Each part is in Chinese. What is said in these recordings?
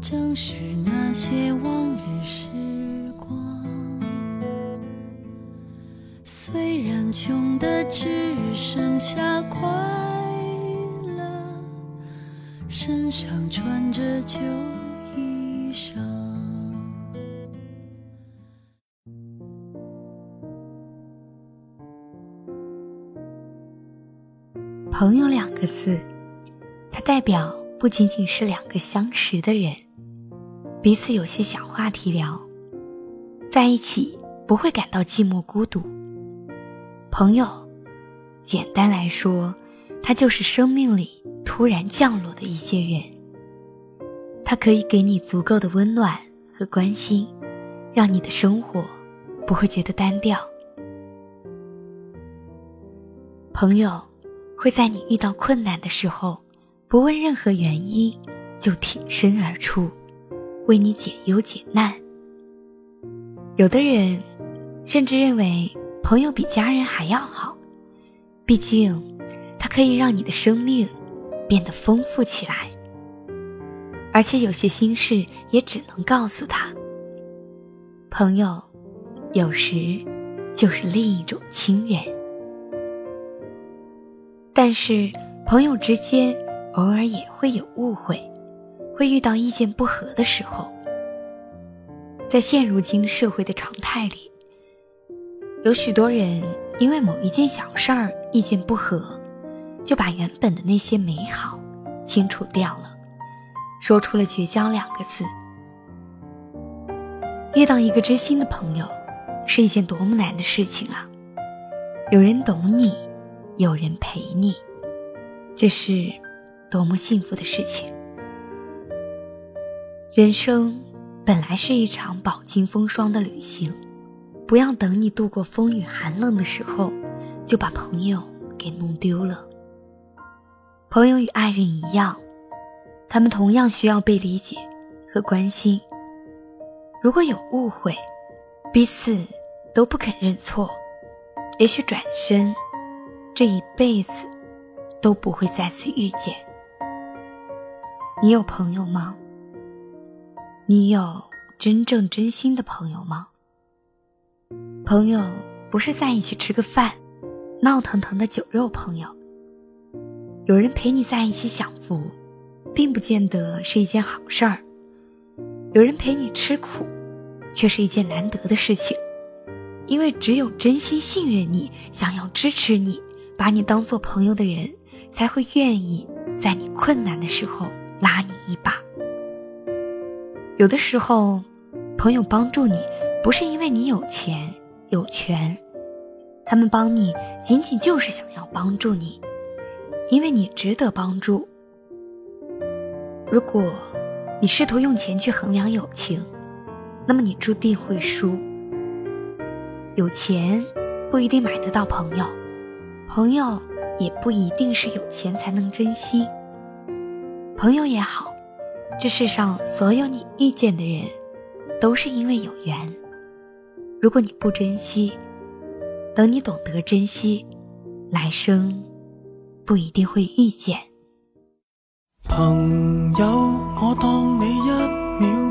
正是那些往日时光，虽然穷的只剩下快乐，身上穿着旧衣裳。朋友两个字，它代表不仅仅是两个相识的人。彼此有些小话题聊，在一起不会感到寂寞孤独。朋友，简单来说，他就是生命里突然降落的一些人。他可以给你足够的温暖和关心，让你的生活不会觉得单调。朋友会在你遇到困难的时候，不问任何原因就挺身而出。为你解忧解难。有的人甚至认为朋友比家人还要好，毕竟他可以让你的生命变得丰富起来。而且有些心事也只能告诉他。朋友有时就是另一种亲人，但是朋友之间偶尔也会有误会。会遇到意见不合的时候，在现如今社会的常态里，有许多人因为某一件小事儿意见不合，就把原本的那些美好清除掉了，说出了绝交两个字。遇到一个知心的朋友，是一件多么难的事情啊！有人懂你，有人陪你，这是多么幸福的事情。人生本来是一场饱经风霜的旅行，不要等你度过风雨寒冷的时候，就把朋友给弄丢了。朋友与爱人一样，他们同样需要被理解和关心。如果有误会，彼此都不肯认错，也许转身，这一辈子都不会再次遇见。你有朋友吗？你有真正真心的朋友吗？朋友不是在一起吃个饭，闹腾腾的酒肉朋友。有人陪你在一起享福，并不见得是一件好事儿；有人陪你吃苦，却是一件难得的事情。因为只有真心信任你、想要支持你、把你当做朋友的人，才会愿意在你困难的时候拉你一把。有的时候，朋友帮助你，不是因为你有钱有权，他们帮你仅仅就是想要帮助你，因为你值得帮助。如果你试图用钱去衡量友情，那么你注定会输。有钱不一定买得到朋友，朋友也不一定是有钱才能珍惜。朋友也好。这世上所有你遇见的人，都是因为有缘。如果你不珍惜，等你懂得珍惜，来生不一定会遇见。朋友，我当你一秒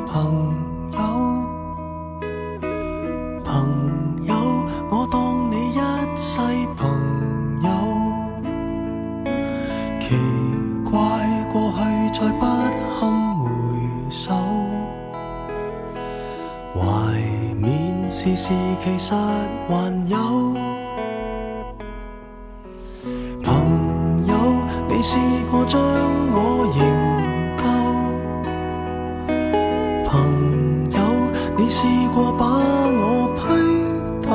怀缅时时其实还有朋友，你试过将我营救？朋友，你试过把我批斗？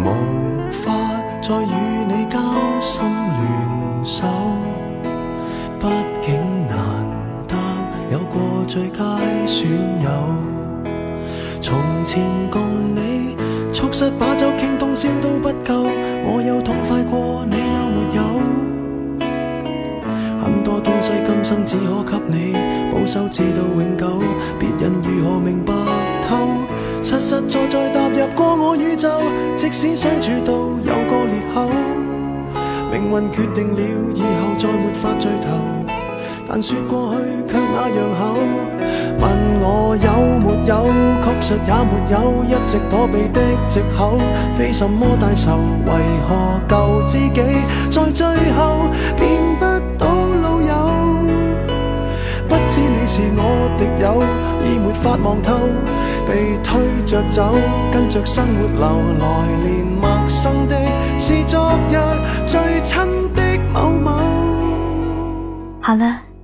无法再与你交心联手，毕竟难得有过最佳。损友从前共你促膝把酒倾通宵都不够我有痛快过你有没有很多东西今生只可给你保守至到永久别人如何明白透实实在在踏入过我宇宙即使相处到有个裂口命运决定了以后再没法聚头但说过去却那样厚，问我有没有，确实也没有，一直躲避的藉口，非什么大仇，为何旧知己在最后变不到老友？不知你是我敌友，已没法望透，被推着走，跟着生活流，来年陌生的是昨日最亲的某某。好了。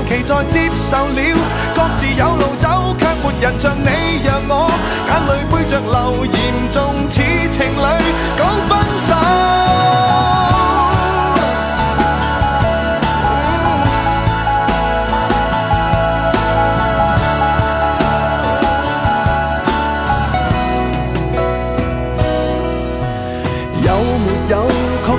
尤其在接受了，各自有路走，却没人像你让我眼泪背着流，严重似情侣讲分手。